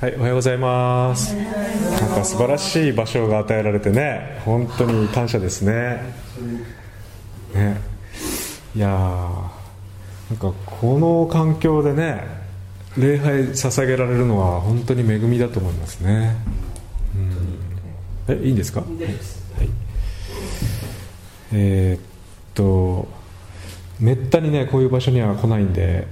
はい、おはようございます。なんか素晴らしい場所が与えられてね、本当に感謝ですね。ね、いやーなんかこの環境でね、礼拝捧げられるのは本当に恵みだと思いますね。うん、え、いいんですか？はい。えーっと、めったにねこういう場所には来ないんで。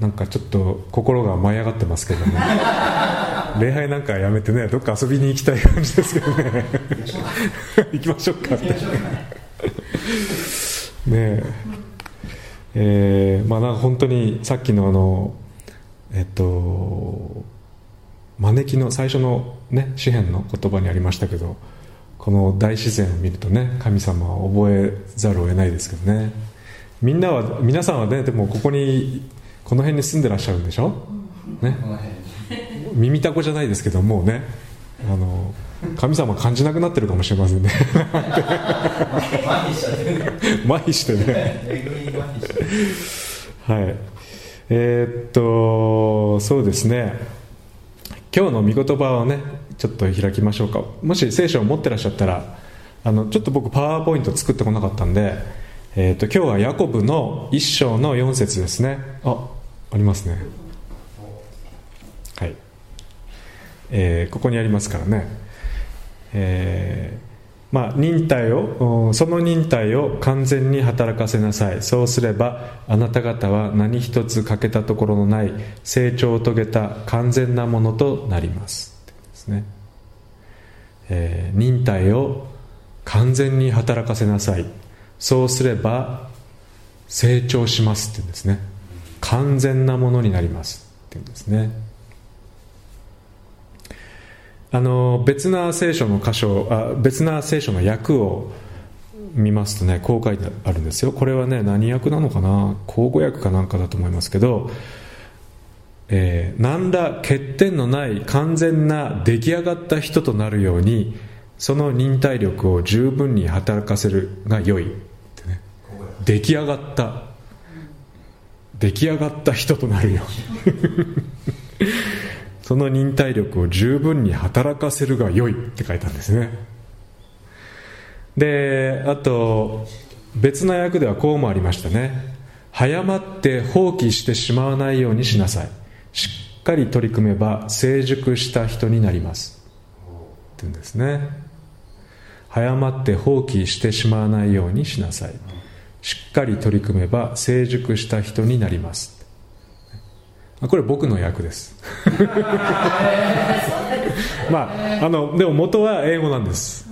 なんかちょっと心が舞い上がってますけどね。礼拝なんかやめてねどっか遊びに行きたい感じですけどね。行きましょうかって。ねえ。えーまあなんか本当にさっきのあのえっと招きの最初のね詩篇の言葉にありましたけどこの大自然を見るとね神様を覚えざるを得ないですけどね。みんなは皆さんはねでもここにこの辺に住んでらっしゃるんでしょ、ね、耳たこじゃないですけどもうね。あの神様感じなくなってるかもしれませんね。麻痺してね。はい。えー、っとそうですね。今日の御言葉をねちょっと開きましょうか。もし聖書を持ってらっしゃったらあのちょっと僕パワーポイント作ってこなかったんでえーと、今日はヤコブの一章の4節ですね。あありますね。はい、えー、ここにありますからね。えー、まあ忍耐をその忍耐を完全に働かせなさい。そうすればあなた方は何一つ欠けたところのない成長を遂げた完全なものとなります。ですね、えー、忍耐を完全に働かせなさい。そうすれば成長しますって言うんですね。完全なものになりますって言うんですね。あの別な聖書の箇所あ別な聖書の訳を見ますとねこう書いてあるんですよ。これはね何訳なのかな？口語訳かなんかだと思いますけど、えー、何ら欠点のない完全な出来上がった人となるようにその忍耐力を十分に働かせるが良いってね。出来上がった出来上がった人となるように。その忍耐力を十分に働かせるが良いって書いたんですね。であと別な訳ではこうもありましたね。早まって放棄してしまわないようにしなさい。しっかり取り組めば成熟した人になります。って言うんですね。早まって放棄してしまわないようにしなさい。しっかり取り組めば成熟した人になります。これ僕の役です。まああのでも元は英語なんです。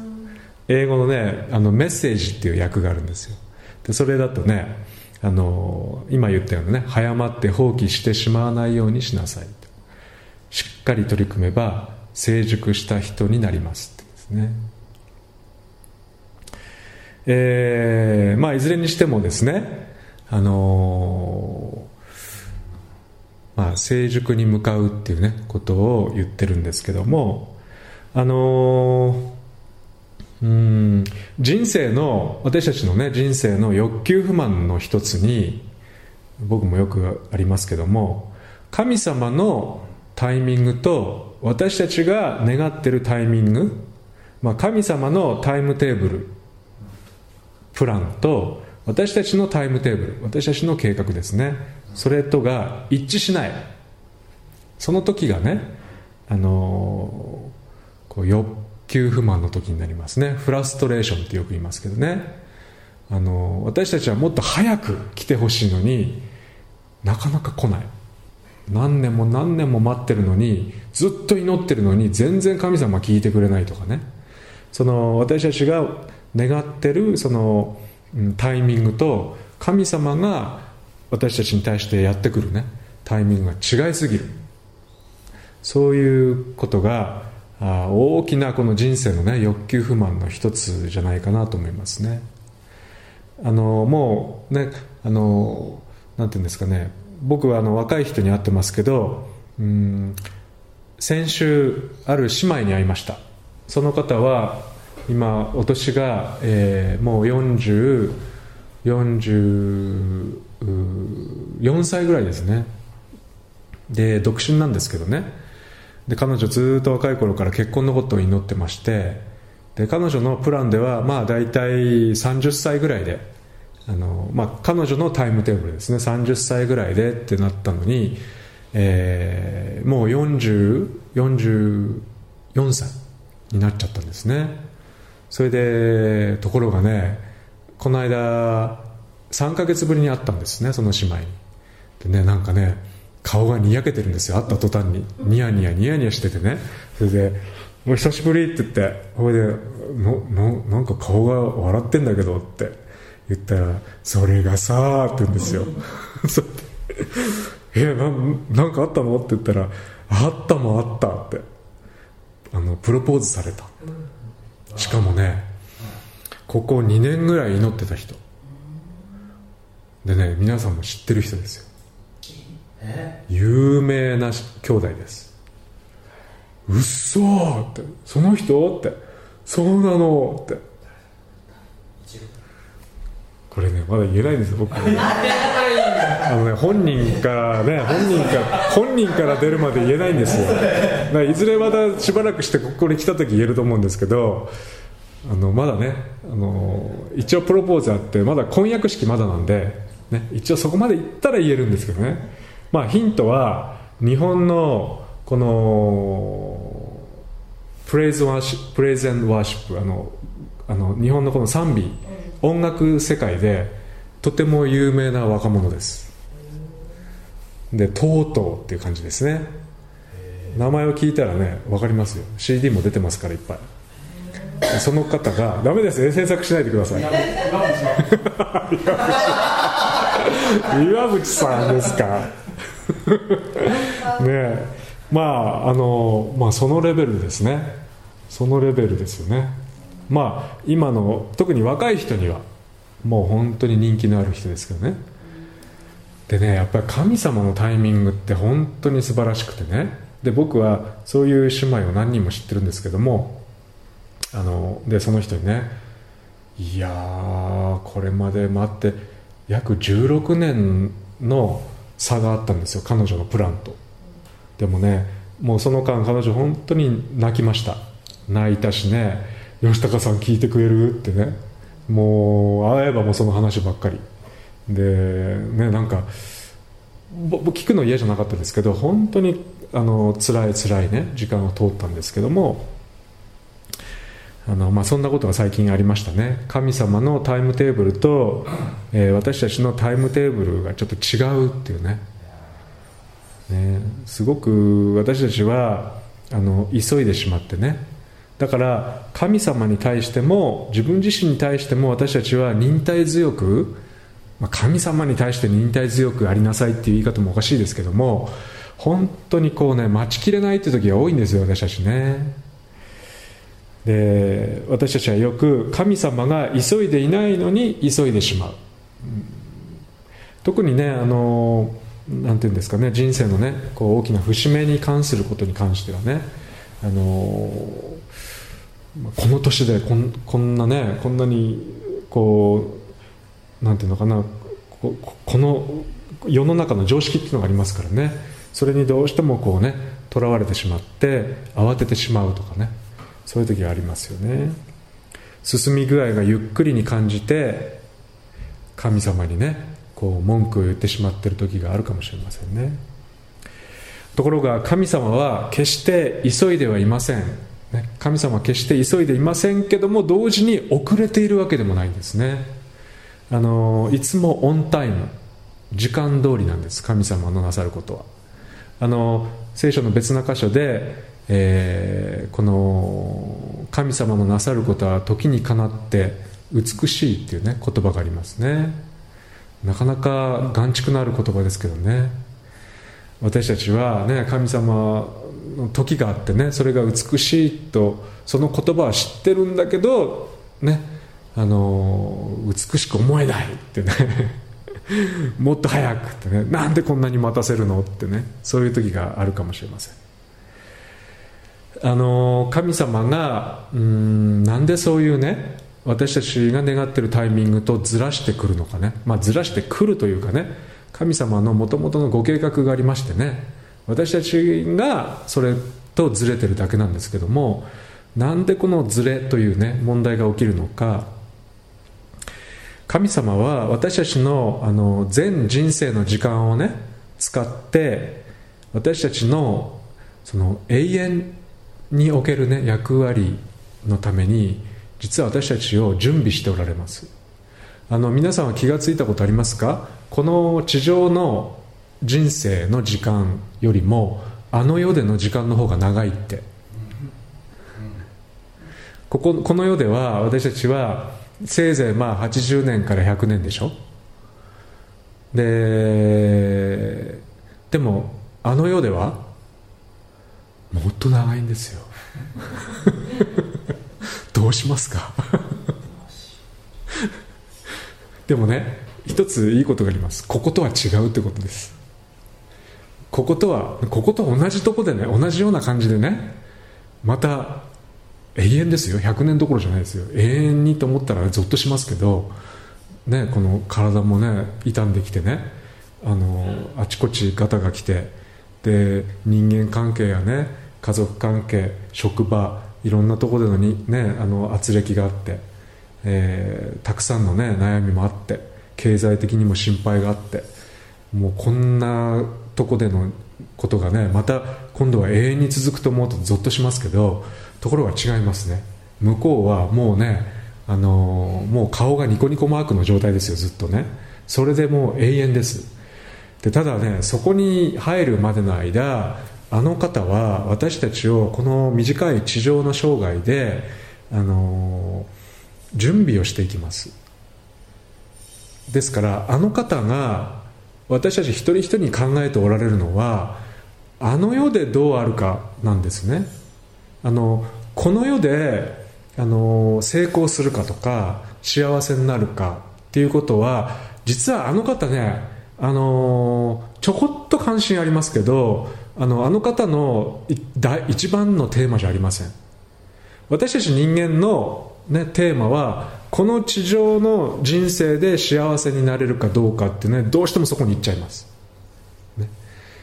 英語のねあのメッセージっていう役があるんですよ。でそれだとねあの今言ったようなね早まって放棄してしまわないようにしなさいしっかり取り組めば成熟した人になりますってですね。えー、まあいずれにしてもですねあのー、まあ成熟に向かうっていうねことを言ってるんですけどもあのーうん人生の私たちのね人生の欲求不満の一つに僕もよくありますけども神様のタイミングと私たちが願ってるタイミング、まあ、神様のタイムテーブルプランと私たちのタイムテーブル私たちの計画ですね。それとが一致しない。その時がねあのこう欲求不満の時になりますね。フラストレーションってよく言いますけどね。あの私たちはもっと早く来てほしいのになかなか来ない。何年も何年も待ってるのにずっと祈ってるのに全然神様聞いてくれないとかね。その私たちが願ってるそのタイミングと神様が私たちに対してやってくるねタイミングが違いすぎる。そういうことがあ大きなこの人生のね欲求不満の一つじゃないかなと思いますね。あのもうねあのなんていうんですかね僕はあの若い人に会ってますけどうん先週ある姉妹に会いました。その方は今お年が、えー、もう40 44歳ぐらいですね。で独身なんですけどね。で彼女ずっと若い頃から結婚のことを祈ってましてで彼女のプランではまあ大体30歳ぐらいであの、まあ、彼女のタイムテーブルですね。30歳ぐらいでってなったのに、えー、もう4044歳になっちゃったんですね。それでところがねこの間3ヶ月ぶりに会ったんですねその姉妹に。でねなんかね顔がにやけてるんですよ会った途端に。ニヤニヤニヤニヤしててね。それで「もう久しぶり」って言ってほいでののなんか顔が笑ってんだけどって言ったら「それがさ」って言うんですよ。えななんかあったの？って言ったら「あったもあった」って。あのプロポーズされた。しかもねここ2年ぐらい祈ってた人。でね皆さんも知ってる人ですよ。有名な兄弟です。うっそーって。その人？って。そうなの？ってこれねまだ言えないんですよ僕。あのね本人からね本人から本人から出るまで言えないんですよ。いずれまたしばらくしてここに来た時言えると思うんですけどあのまだねあの一応プロポーズあってまだ婚約式まだなんで、ね、一応そこまで行ったら言えるんですけどね。まあヒントは日本のこのプレイズワーシプレイズワーシップあのあの日本のこの賛美音楽世界でとても有名な若者です。でとうとうっていう感じですね。名前を聞いたらね分かりますよ。CD も出てますからいっぱい。その方がダメです。ね詮索しないでください。岩渕さんですか？ねまああのまあそのレベルですね。そのレベルですよね。まあ今の特に若い人にはもう本当に人気のある人ですけどね。でねやっぱり神様のタイミングって本当に素晴らしくてね。で僕はそういう姉妹を何人も知ってるんですけどもあのでその人にねいやこれまで待って約16年の差があったんですよ彼女のプランと。でもねもうその間彼女本当に泣きました。泣いたしね吉高さん聞いてくれる？ってね。もう会えばもうその話ばっかり。でねなんか僕聞くの嫌じゃなかったですけど本当にあの辛い辛いね時間を通ったんですけどもあの、まあ、そんなことが最近ありましたね。神様のタイムテーブルと、えー、私たちのタイムテーブルがちょっと違うっていうね。ねすごく私たちはあの急いでしまってね。だから神様に対しても自分自身に対しても私たちは忍耐強く、まあ、神様に対して忍耐強くありなさいっていう言い方もおかしいですけども本当にこうね待ちきれないっていう時が多いんですよ私たちね。で私たちはよく神様が急いでいないのに急いでしまう、特にねあのなんていうんですかね人生のねこう大きな節目に関することに関してはねあのこの年でこんこんなねこんなにこうなんていうのかなここの世の中の常識っていうのがありますからね。それにどうしてもこうねとらわれてしまって慌ててしまうとかね。そういう時がありますよね。進み具合がゆっくりに感じて神様にねこう文句を言ってしまってる時があるかもしれませんね。ところが神様は決して急いではいません。神様は決して急いでいませんけども同時に遅れているわけでもないんですね。あのいつもオンタイム時間通りなんです神様のなさることは。あの聖書の別な箇所でえー、この神様のなさることは時にかなって美しいっていうね言葉がありますね。なかなか眼蓄のある言葉ですけどね。私たちはね神様の時があってねそれが美しいとその言葉は知ってるんだけどねあの美しく思えないってね もっと早くってねなんでこんなに待たせるのってねそういう時があるかもしれません。あの神様がうんなんでそういうね私たちが願ってるタイミングとずらしてくるのかね、まあ、ずらしてくるというかね神様のもともとのご計画がありましてね私たちがそれとずれてるだけなんですけどもなんでこのずれというね問題が起きるのか。神様は私たちのあの全人生の時間をね使って私たちのその永遠におけるね役割のために実は私たちを準備しておられます。あの皆さんは気が付いたことありますか？この地上の人生の時間よりもあの世での時間の方が長いって。こここの世では私たちはせいぜいまあ80年から100年でしょ？ででもあの世ではもっと長いんですよ。どうしますか？でもね一ついいことがあります。こことは違うってことです。こことはここと同じとこでね同じような感じでねまた永遠ですよ。100年どころじゃないですよ。永遠にと思ったらゾッとしますけど、ね、この体もね傷んできてねあのあちこちガタが来てで人間関係やね家族関係職場いろんなところでのに、ね、あの圧力があって、えー、たくさんの、ね、悩みもあって経済的にも心配があってもうこんなとこでのことがねまた今度は永遠に続くと思うとゾッとしますけどところが違いますね。向こうはもうねあの、もう顔がニコニコマークの状態ですよずっとね。それでもう永遠です。でただねそこに入るまでの間あの方は私たちをこの短い地上の生涯で、あの、準備をしていきます。ですからあの方が私たち一人一人に考えておられるのはあの世でどうあるかなんですね。あのこの世であの成功するかとか幸せになるかっていうことは実はあの方ねあのちょこっと関心ありますけどあのあの方の一番のテーマじゃありません。私たち人間の、ね、テーマはこの地上の人生で幸せになれるかどうかってねどうしてもそこに行っちゃいます、ね、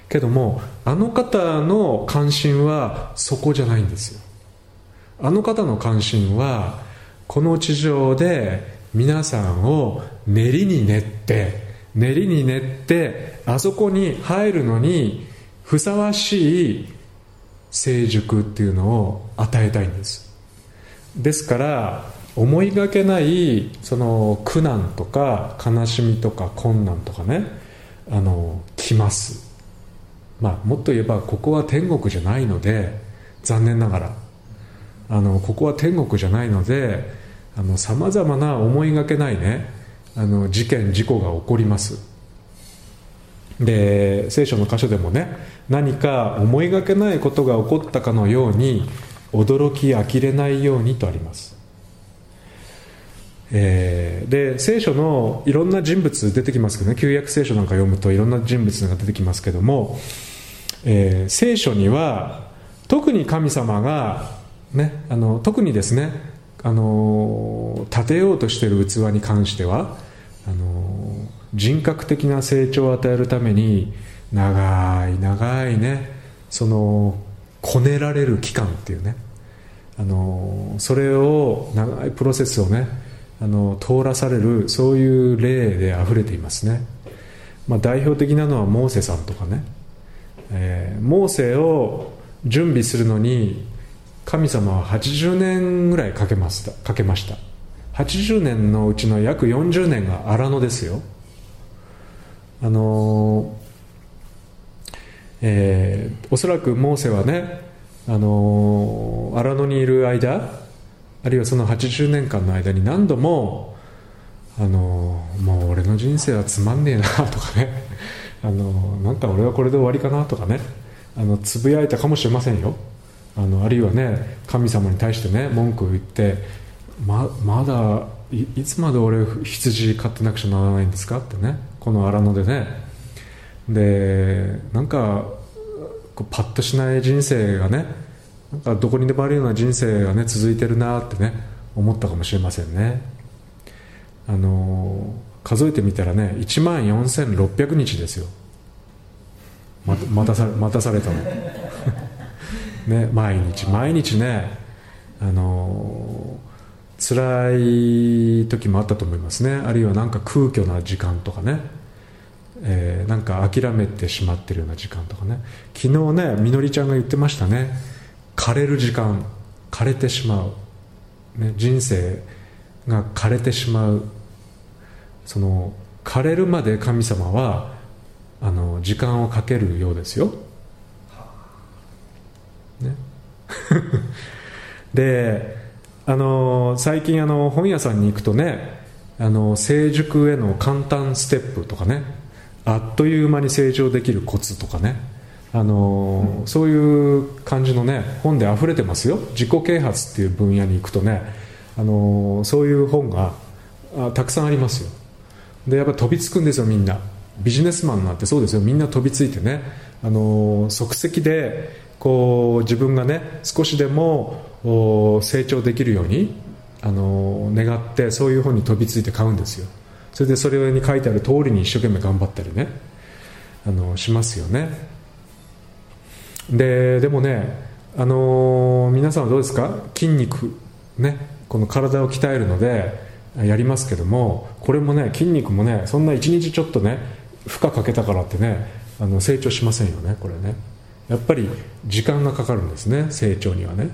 けどもあの方の関心はそこじゃないんですよ。あの方の関心はこの地上で皆さんを練りに練って練りに練ってあそこに入るのにふさわしい成熟っていうのを与えたいんです。ですから思いがけないその苦難とか悲しみとか困難とかねあの来ます。まあもっと言えばここは天国じゃないので残念ながら。あのここは天国じゃないのでさまざまな思いがけないねあの事件事故が起こります。で聖書の箇所でもね何か思いがけないことが起こったかのように驚き呆れないようにとあります。えー、で聖書のいろんな人物出てきますけどね。旧約聖書なんか読むといろんな人物が出てきますけども、えー、聖書には特に神様が、ね、あの特にですねあの立てようとしている器に関してはあの人格的な成長を与えるために長い長いねそのこねられる期間っていうねあのそれを長いプロセスをねあの通らされるそういう例であふれていますね、まあ、代表的なのはモーセさんとかね、えー、モーセを準備するのに神様は80年ぐらいかけましたかけました。80年のうちの約40年が荒野ですよ。あのえー、おそらくモーセはねあの荒野にいる間あるいはその80年間の間に何度もあのもう俺の人生はつまんねえな とかね。あのなんか俺はこれで終わりかなとかね。あのつぶやいたかもしれませんよ。あのあるいはね神様に対してね文句を言ってままだいいつまで俺羊飼ってなくちゃならないんですか？ってね。この荒野でね。でなんかこうパッとしない人生がねどこにでもあるような人生がね続いてるなってね思ったかもしれませんね。あの数えてみたらね1万4600日ですよ。ま待たさ待たされたの。ね、毎日毎日ねあの辛い時もあったと思いますね。あるいはなんか空虚な時間とかね、えー、なんか諦めてしまってるような時間とかね。昨日ねみのりちゃんが言ってましたね。枯れる時間枯れてしまう、ね、人生が枯れてしまう。その枯れるまで神様はあの時間をかけるようですよ、ね。であの最近あの本屋さんに行くとねあの成熟への簡単ステップとかねあっという間に成長できるコツとかねあの、うん、そういう感じのね本で溢れてますよ。自己啓発っていう分野に行くとね。あのそういう本がたくさんありますよ。でやっぱ飛びつくんですよみんな。ビジネスマンなんてそうですよ。みんな飛びついてね。あの即席でこう自分がね少しでも成長できるようにあの願ってそういう本に飛びついて買うんですよ。それでそれに書いてある通りに一生懸命頑張ったりねあのしますよね。ででもねあの皆さんはどうですか？筋肉ねこの体を鍛えるのでやりますけどもこれもね筋肉もねそんな一日ちょっとね負荷かけたからってねあの成長しませんよねこれね。やっぱり時間がかかるんですね成長にはね。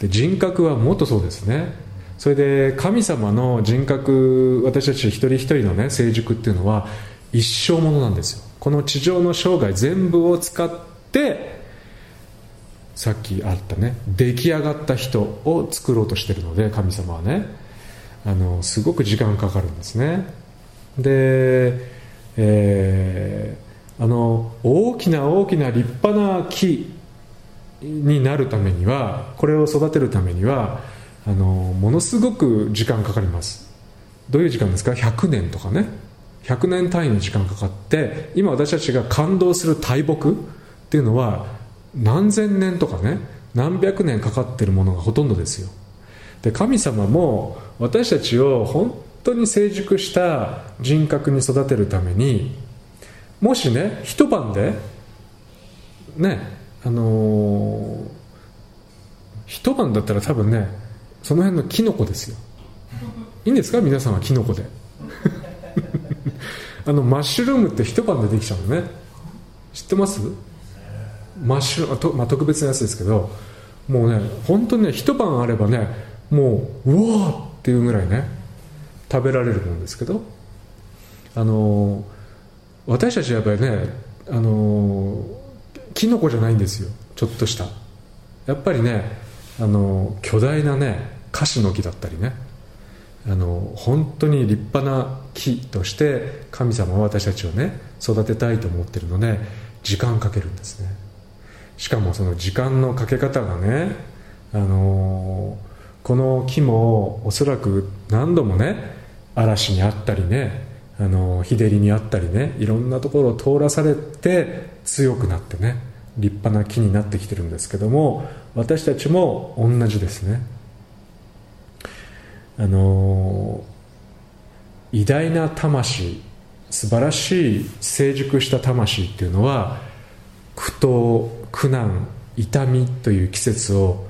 で人格はもっとそうですね。それで神様の人格私たち一人一人のね成熟っていうのは一生ものなんですよ。この地上の生涯全部を使ってさっきあったね出来上がった人を作ろうとしてるので神様はね。あのすごく時間かかるんですね。で、えー、あの大きな大きな立派な木になるためにはこれを育てるためにはあのものすごく時間かかります。どういう時間ですか？100年とかね。100年単位の時間かかって今私たちが感動する大木っていうのは何千年とかね何百年かかってるものがほとんどですよ。で神様も私たちを本当に成熟した人格に育てるためにもしね一晩でねあのー、一晩だったら多分ねその辺のキノコですよ。いいんですか？皆さんはキノコで。あのマッシュルームって一晩でできちゃうのね。知ってます？マッシュと、まあ、特別なやつですけどもうね本当にね一晩あればねもううわーっていうぐらいね食べられるもんですけどあの、私たちはやっぱりねあのーキノコじゃないんですよちょっとした。やっぱりねあの巨大なねカシの木だったりねあの本当に立派な木として神様は私たちをね育てたいと思ってるので時間かけるんですね。しかもその時間のかけ方がねあのこの木もおそらく何度もね嵐にあったりねあの日照りにあったりねいろんなところを通らされて強くなってね立派な木になってきてるんですけども私たちも同じですね。あの偉大な魂素晴らしい成熟した魂っていうのは苦闘苦難痛みという季節を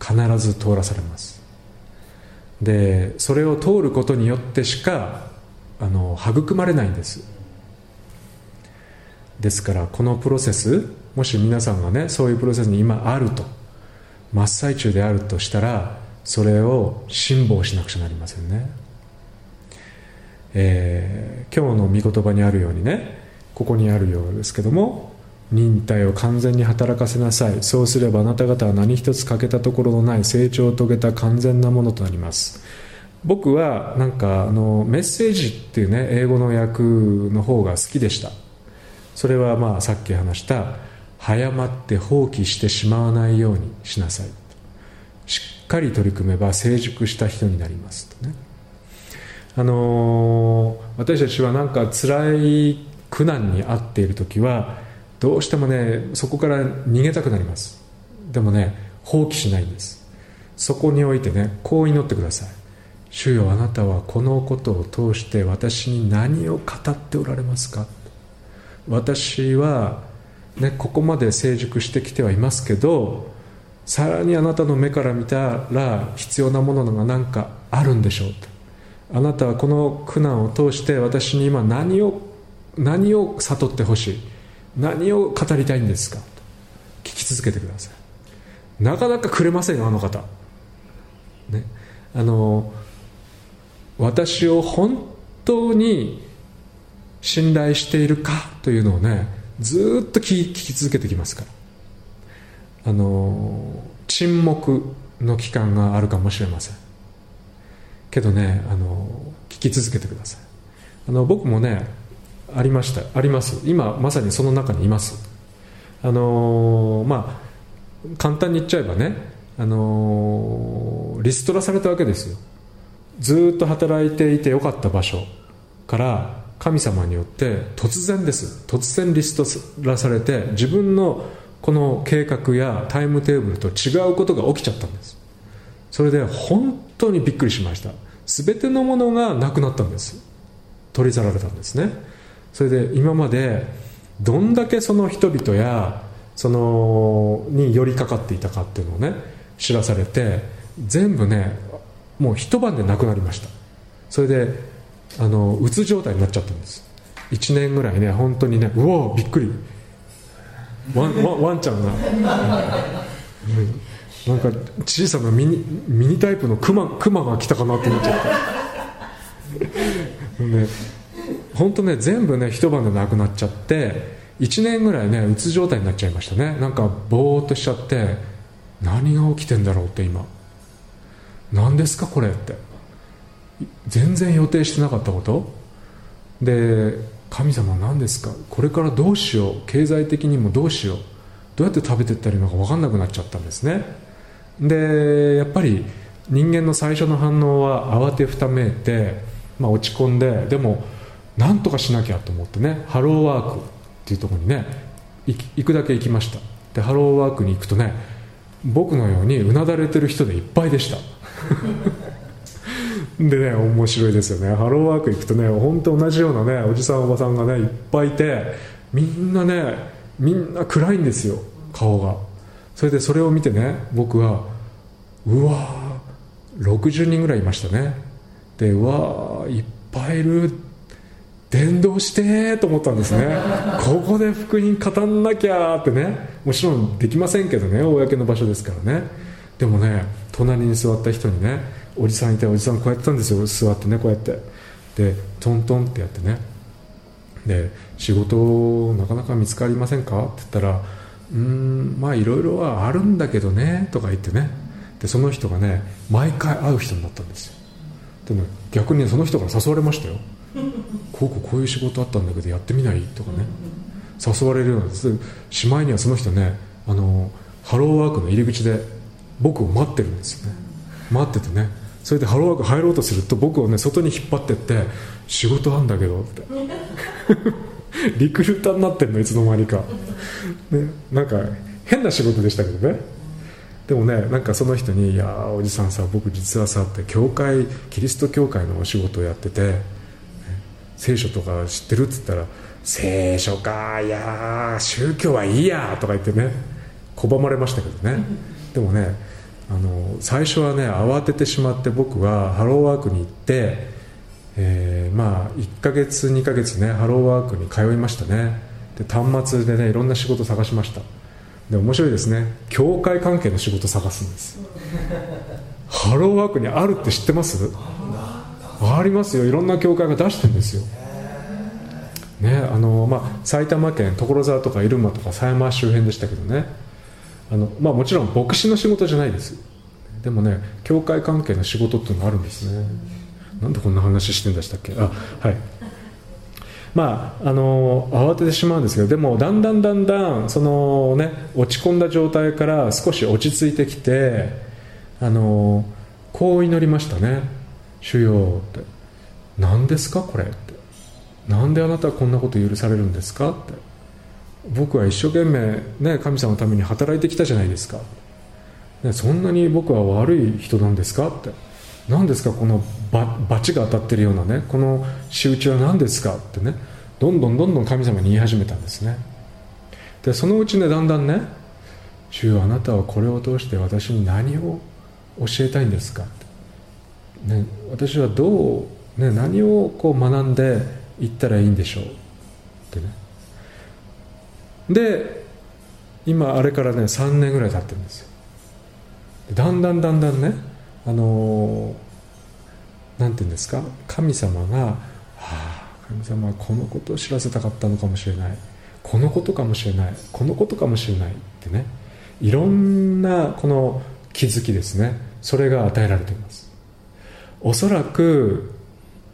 必ず通らされます。でそれを通ることによってしかあの育まれないんです。ですからこのプロセスもし皆さんがねそういうプロセスに今あると真っ最中であるとしたらそれを辛抱しなくちゃなりませんね、えー、今日の御言葉にあるようにねここにあるようですけども忍耐を完全に働かせなさい。そうすればあなた方は何一つ欠けたところのない成長を遂げた完全なものとなります。僕はなんかあのメッセージっていうね英語の訳の方が好きでした。それはまあさっき話した早まって放棄してしまわないようにしなさい。しっかり取り組めば成熟した人になりますとね。あのー、私たちはなんか辛い苦難に遭っている時はどうしてもねそこから逃げたくなります。でもね放棄しないんです。そこにおいてねこう祈ってください。主よあなたはこのことを通して私に何を語っておられますか？私は、ね、ここまで成熟してきてはいますけどさらにあなたの目から見たら必要なものが何かあるんでしょうあなたはこの苦難を通して私に今何を何を悟ってほしい？何を語りたいんですか？と聞き続けてください。なかなかくれませんあの方。ね。あの私を本当に信頼しているかというのをねずっと聞き続けてきますから。あの沈黙の期間があるかもしれません。けどねあの聞き続けてください。あの僕もねありました。あります。今まさにその中にいます。あのまあ簡単に言っちゃえばねあのリストラされたわけですよ。ずっと働いていてよかった場所から神様によって突然です。突然リストラされて自分のこの計画やタイムテーブルと違うことが起きちゃったんです。それで本当にびっくりしました。全てのものがなくなったんです。取り去られたんですね。それで今までどんだけその人々やそのに寄りかかっていたかっていうのをね知らされて全部ねもう一晩でなくなりました。それであのうつ状態になっちゃったんです。1年ぐらいね本当にねうわびっくり。ワンワンワンちゃんが、なんか小さなミニミニタイプのクマクマが来たかなと思っちゃってね。本当ね全部ね一晩でなくなっちゃって1年ぐらいねうつ状態になっちゃいましたね。なんかぼーっとしちゃって何が起きてんだろうって今。何ですかこれって。全然予定してなかったこと。で神様何ですか？これからどうしよう？経済的にもどうしよう？どうやって食べてったらいいのか分かんなくなっちゃったんですね。でやっぱり人間の最初の反応は慌てふためいて、まあ、落ち込んででも何とかしなきゃと思ってねハローワークっていうとこにね行くだけ行きました。でハローワークに行くとね僕のようにうなだれてる人でいっぱいでした。でね面白いですよね。ハローワーク行くとね本当同じようなねおじさんおばさんがねいっぱいいてみんなねみんな暗いんですよ顔が。それでそれを見てね僕はうわ60人ぐらいいましたね。でうわいっぱいいる伝道してと思ったんですね。ここで福音語んなきゃってね。もちろんできませんけどね。公の場所ですからね。でもね隣に座った人にねおじさんいておじさんこうやってたんですよ。座ってねこうやって。でトントンってやってね。で仕事なかなか見つかりませんかって言ったらうんまあいろいろはあるんだけどねとか言ってね。でその人がね毎回会う人になったんですよ。でも逆にその人から誘われましたよ。こうこうこういう仕事あったんだけどやってみない？とかね。誘われるようなしまいにはその人ねあのハローワークの入り口で僕を待ってるんですよね。待っててね。それでハローワーク入ろうとすると僕をね外に引っ張ってって仕事あんだけどって。リクルーターになってんのいつの間にか、ね、なんか変な仕事でしたけどね。でもねなんかその人に「いやおじさんさ僕実はさ」って教会キリスト教会のお仕事をやってて聖書とか知ってるっつったら「聖書かいや宗教はいいや」とか言ってね拒まれましたけどね。でもねあの最初はね慌ててしまって僕はハローワークに行って、えー、まあ1ヶ月2ヶ月ねハローワークに通いましたね。で端末でねいろんな仕事探しました。で面白いですね。教会関係の仕事探すんです。ハローワークにあるって知ってます？ありますよ。いろんな教会が出してるんですよ。ねあのまあ、埼玉県所沢とか入間とか狭山周辺でしたけどね。あの、まあ、もちろん牧師の仕事じゃないです。でもね教会関係の仕事っていうのがあるんですね。なんでこんな話してんでしたっけ？あはい。まああの慌ててしまうんですけどでもだんだんだんだんそのね落ち込んだ状態から少し落ち着いてきてあのこう祈りましたね「主よ」って「何ですか？これ」って「なんであなたはこんなこと許されるんですか?」って。僕は一生懸命、ね、神様のために働いてきたじゃないですか、ね、そんなに僕は悪い人なんですか？って。何ですか？この罰が当たってるようなね。この仕打ちは何ですか？ってね。どんどんどんどん神様に言い始めたんですね。でそのうちねだんだんね主よあなたはこれを通して私に何を教えたいんですか、ね、私はどう、ね、何をこう学んでいったらいいんでしょう。ってね。で今あれからね3年ぐらい経ってるんですよ。だんだんだんだんねあの何て言うんですか？神様が、はあ、神様はこのことを知らせたかったのかもしれない。このことかもしれない。このことかもしれない。ってね。いろんなこの気づきですね。それが与えられています。おそらく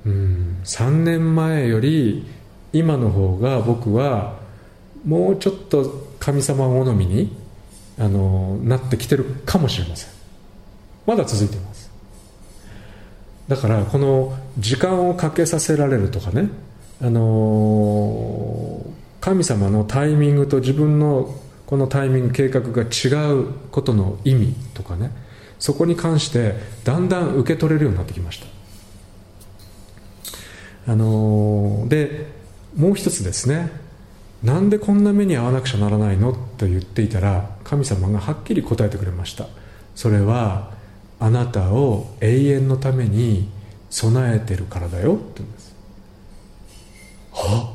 うん3年前より今の方が僕はもうちょっと神様好みにあのなってきてるかもしれません。まだ続いてます。だからこの時間をかけさせられるとかねあの神様のタイミングと自分のこのタイミング計画が違うことの意味とかねそこに関してだんだん受け取れるようになってきました。あのでもう一つですね。なんでこんな目に遭わなくちゃならないの？と言っていたら神様がはっきり答えてくれました。それはあなたを永遠のために備えてるからだよ。って言うんです。は？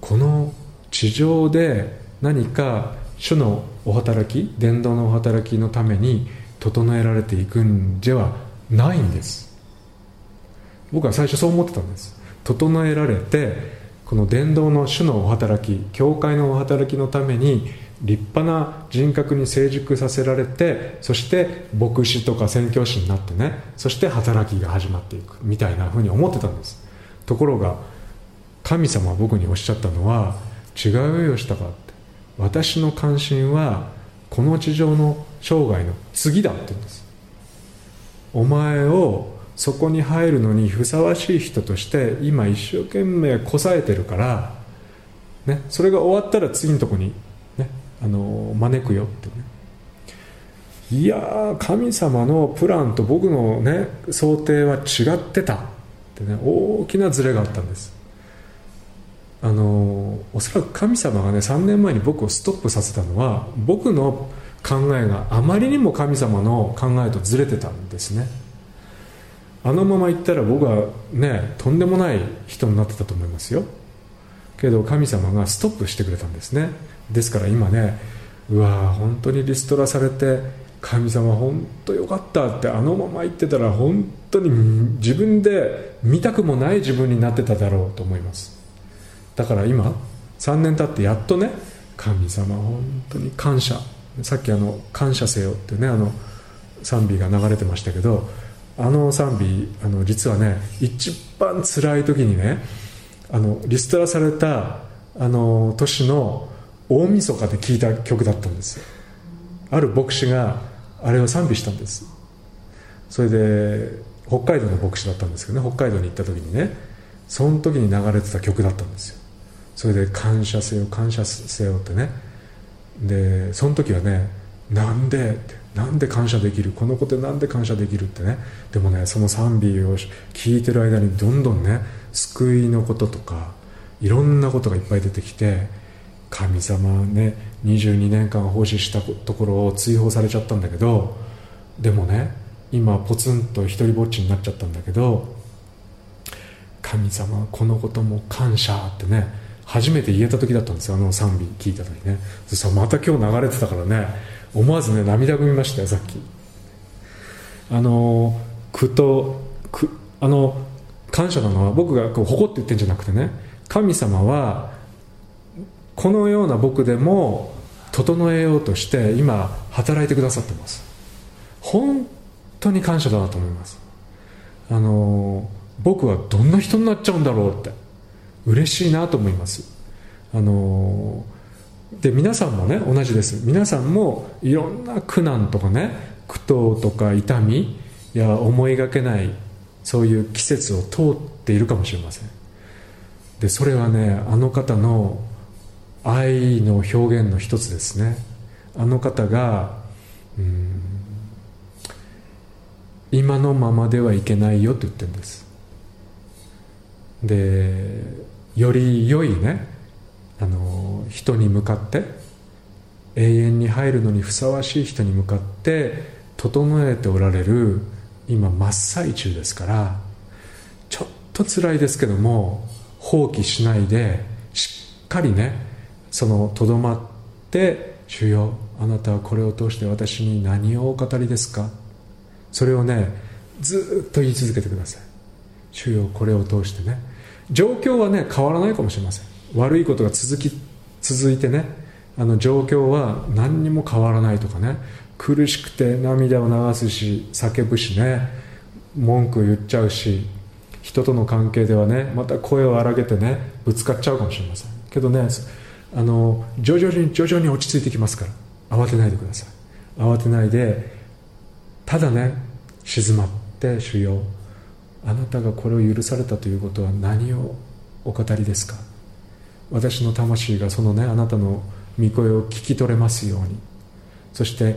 この地上で何か主のお働き伝道のお働きのために整えられていくんではないんです。僕は最初そう思ってたんです。整えられてこの伝道の主のお働き教会のお働きのために立派な人格に成熟させられてそして牧師とか宣教師になってねそして働きが始まっていくみたいなふうに思ってたんです。ところが神様は僕におっしゃったのは違うよしたかって。私の関心はこの地上の生涯の次だって言うんです。お前をそこに入るのにふさわしい人として今一生懸命こさえてるから、ね、それが終わったら次のとこに、ね、あの招くよってね。いや神様のプランと僕のね想定は違ってたってね大きなズレがあったんです。あのおそらく神様がね3年前に僕をストップさせたのは僕の考えがあまりにも神様の考えとずれてたんですね。あのまま行ったら僕はねとんでもない人になってたと思いますよ。けど神様がストップしてくれたんですね。ですから今ねうわ本当にリストラされて神様本当よかったってあのまま言ってたら本当に自分で見たくもない自分になってただろうと思います。だから今3年経ってやっとね神様本当に感謝。さっきあの「感謝せよ」ってねあの賛美が流れてましたけどあの賛美あの実はね一番辛い時にねあのリストラされたあの年の大晦日で聴いた曲だったんですある牧師があれを賛美したんです。それで北海道の牧師だったんですけどね北海道に行った時にねその時に流れてた曲だったんですよ。それで感謝せよ感謝せよってね。でその時はねなんでってなんで感謝できる？このことなんで感謝できるってね。でもねその賛美を聞いてる間にどんどんね救いのこととかいろんなことがいっぱい出てきて神様ね22年間奉仕したところを追放されちゃったんだけどでもね今ポツンと一りぼっちになっちゃったんだけど神様このことも感謝ってね初めて言えた時だったんですよあの賛美聞いた時ね。そしたらまた今日流れてたからね。思わずね涙ぐみましたよさっき。あの苦とくあの感謝なのは僕がこう誇って言ってんじゃなくてね神様はこのような僕でも整えようとして今働いてくださってます。本当に感謝だなと思います。あの僕はどんな人になっちゃうんだろうって。嬉しいなと思います。あので皆さんもね同じです。皆さんもいろんな苦難とかね苦闘とか痛みや思いがけないそういう季節を通っているかもしれません。でそれはねあの方の愛の表現の一つですね。あの方がうん今のままではいけないよと言ってるんです。でより良いねあの人に向かって永遠に入るのにふさわしい人に向かって整えておられる今真っ最中ですからちょっと辛いですけども放棄しないでしっかりねそのとどまって「主よあなたはこれを通して私に何をお語りですか?」それをねずっと言い続けてください主よこれを通してね状況はね変わらないかもしれません。悪いことが続き続いてねあの状況は何にも変わらないとかね。苦しくて涙を流すし叫ぶしね。文句を言っちゃうし人との関係ではねまた声を荒げてねぶつかっちゃうかもしれません。けどねあの徐々に徐々に落ち着いてきますから。慌てないでください。慌てないでただね静まって主よ。あなたがこれを許されたということは何をお語りですか？私の魂がそのねあなたの御声を聞き取れますように。そして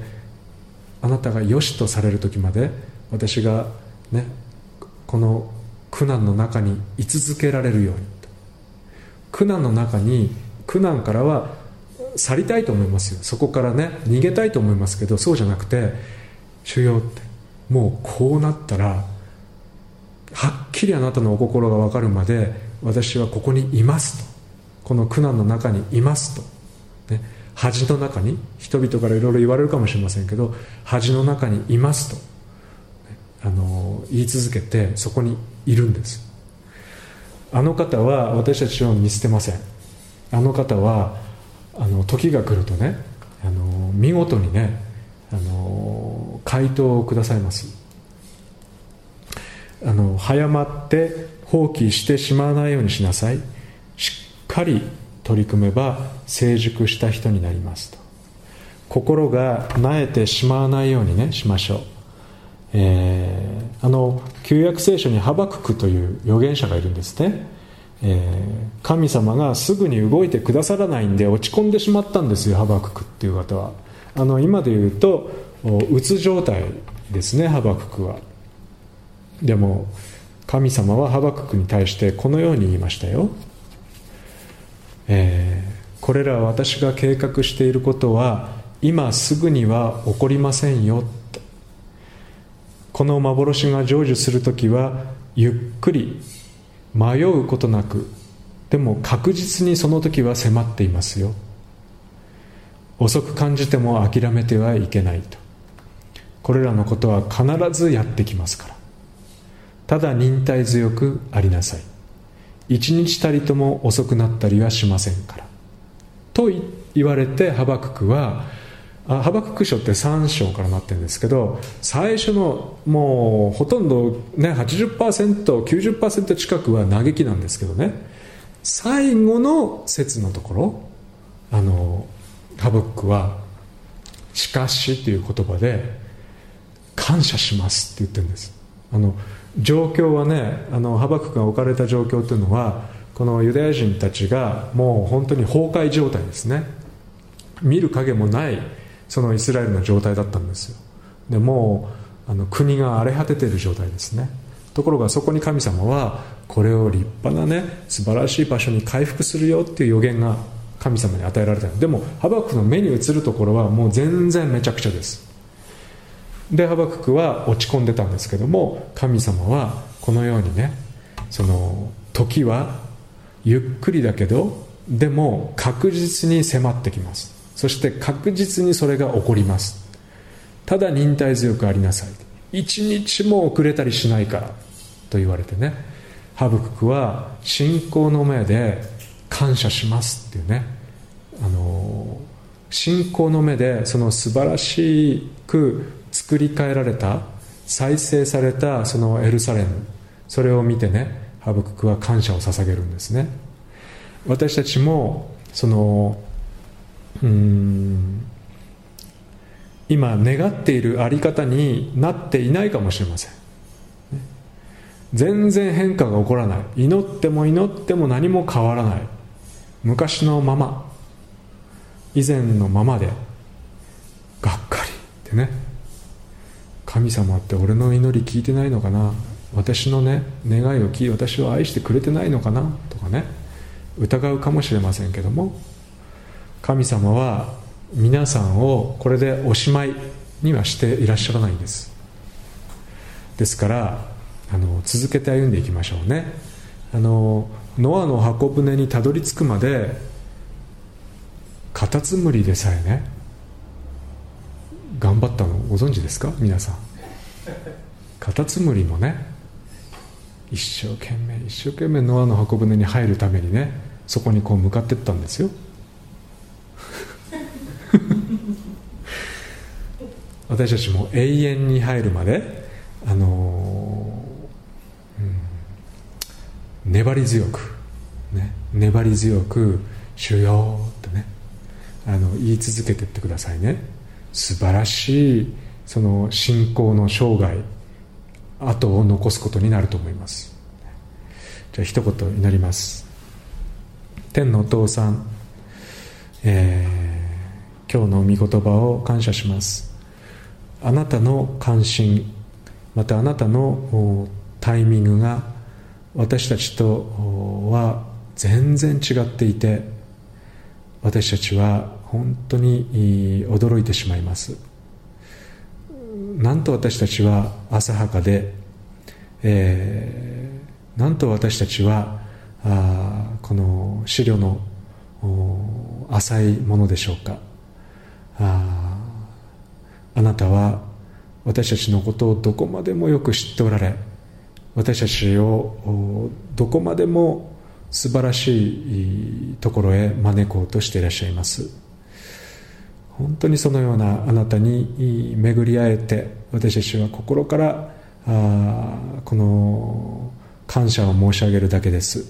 あなたが良しとされる時まで私がねこの苦難の中に居続けられるように。苦難の中に苦難からは去りたいと思いますよ。そこからね逃げたいと思いますけどそうじゃなくて主よってもうこうなったらはっきりあなたのお心が分かるまで私はここにいますと。この苦難の中にいますと、ね、恥の中に人々からいろいろ言われるかもしれませんけど恥の中にいますと、ね、あの言い続けてそこにいるんです。あの方は私たちを見捨てません。あの方はあの時が来るとねあの見事にねあの回答をくださいます。あの早まって放棄してしまわないようにしなさい。しっかり取り組めば成熟した人になりますと。心がなえてしまわないようにねしましょう、えー、あの旧約聖書にハバククという預言者がいるんですね、えー、神様がすぐに動いてくださらないんで落ち込んでしまったんですよハバククっていう方は。あの今で言うとうつ状態ですねハバククは。でも神様はハバククに対してこのように言いましたよ、えー、これら私が計画していることは今すぐには起こりませんよ。この幻が成就する時はゆっくり迷うことなくでも確実にその時は迫っていますよ。遅く感じても諦めてはいけないと。これらのことは必ずやってきますから。ただ忍耐強くありなさい。一日たりとも遅くなったりはしませんから。と言われてハバククはあハバクク書って3章からなってるんですけど最初のもうほとんどね 80%90% 近くは嘆きなんですけどね。最後の説のところあのハバククは「しかし」という言葉で「感謝します」って言ってるんです。あの状況はねあのハバククが置かれた状況というのはこのユダヤ人たちがもう本当に崩壊状態ですね。見る影もないそのイスラエルの状態だったんですよ。でもうあの国が荒れ果てている状態ですね。ところがそこに神様はこれを立派なね素晴らしい場所に回復するよっていう予言が神様に与えられたでもハバククの目に映るところはもう全然めちゃくちゃです。でハバククは落ち込んでたんですけども神様はこのようにねその時はゆっくりだけどでも確実に迫ってきます。そして確実にそれが起こります。ただ忍耐強くありなさい。一日も遅れたりしないからと言われてねハブククは信仰の目で感謝しますっていうねあの信仰の目でその素晴らしく作り変えられた再生されたそのエルサレム。それを見てねハブククは感謝を捧げるんですね。私たちもそのうん今願っているあり方になっていないかもしれません。全然変化が起こらない。祈っても祈っても何も変わらない。昔のまま。以前のままで。がっかり。ってね。神様って俺の祈り聞いてないのかな？私のね願いを聞い私を愛してくれてないのかな？とかね。疑うかもしれませんけども。神様は皆さんをこれでおしまいにはしていらっしゃらないんです。ですからあの続けて歩んでいきましょうね。あのノアの箱舟にたどり着くまでカタツムリでさえね頑張ったのご存知ですか？皆さん。カタツムリもね。一生懸命一生懸命ノアの箱舟に入るためにねそこにこう向かってったんですよ。私たちも永遠に入るまであのーうん、粘り強く、ね、粘り強く「主よ」ってねあの言い続けてってくださいね。素晴らしいその信仰の生涯後を残すことになると思います。じゃあ一言祈ります。天のお父さん、えー、今日の御言葉を感謝します。あなたの関心またあなたのタイミングが私たちとは全然違っていて私たちは本当に驚いてしまいます。なんと私たちは浅はかで、えー、なんと私たちはあこの資料の浅いものでしょうか。ああなたは私たちのことをどこまでもよく知っておられ私たちをどこまでも素晴らしいところへ招こうとしていらっしゃいます。本当にそのようなあなたに巡り会えて私たちは心からあこの感謝を申し上げるだけです。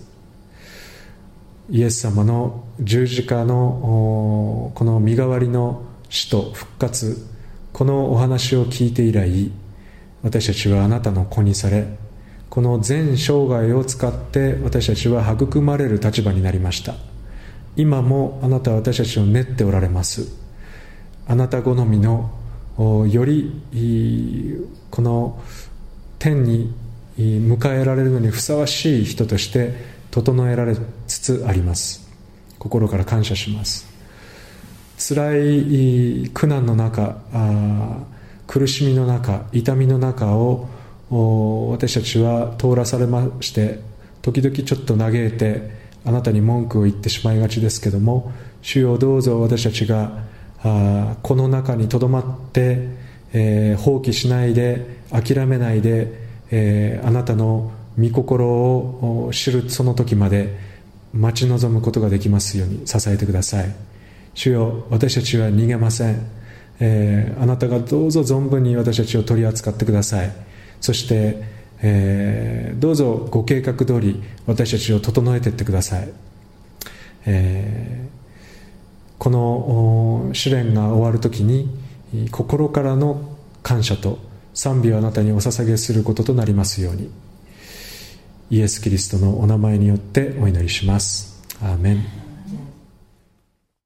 イエス様の十字架のこの身代わりの死と復活このお話を聞いて以来私たちはあなたの子にされこの全生涯を使って私たちは育まれる立場になりました。今もあなたは私たちを練っておられます。あなた好みのよりこの天に迎えられるのにふさわしい人として整えられつつあります。心から感謝します。辛い苦難の中苦しみの中痛みの中を私たちは通らされまして時々ちょっと嘆いてあなたに文句を言ってしまいがちですけども主よどうぞ私たちがこの中にとどまって、えー、放棄しないで諦めないで、えー、あなたの御心を知るその時まで待ち望むことができますように支えてください。主よ私たちは逃げません、えー、あなたがどうぞ存分に私たちを取り扱ってください。そして、えー、どうぞご計画通り私たちを整えていってください、えー、この試練が終わる時に心からの感謝と賛美をあなたにお捧げすることとなりますようにイエス・キリストのお名前によってお祈りします。アーメン。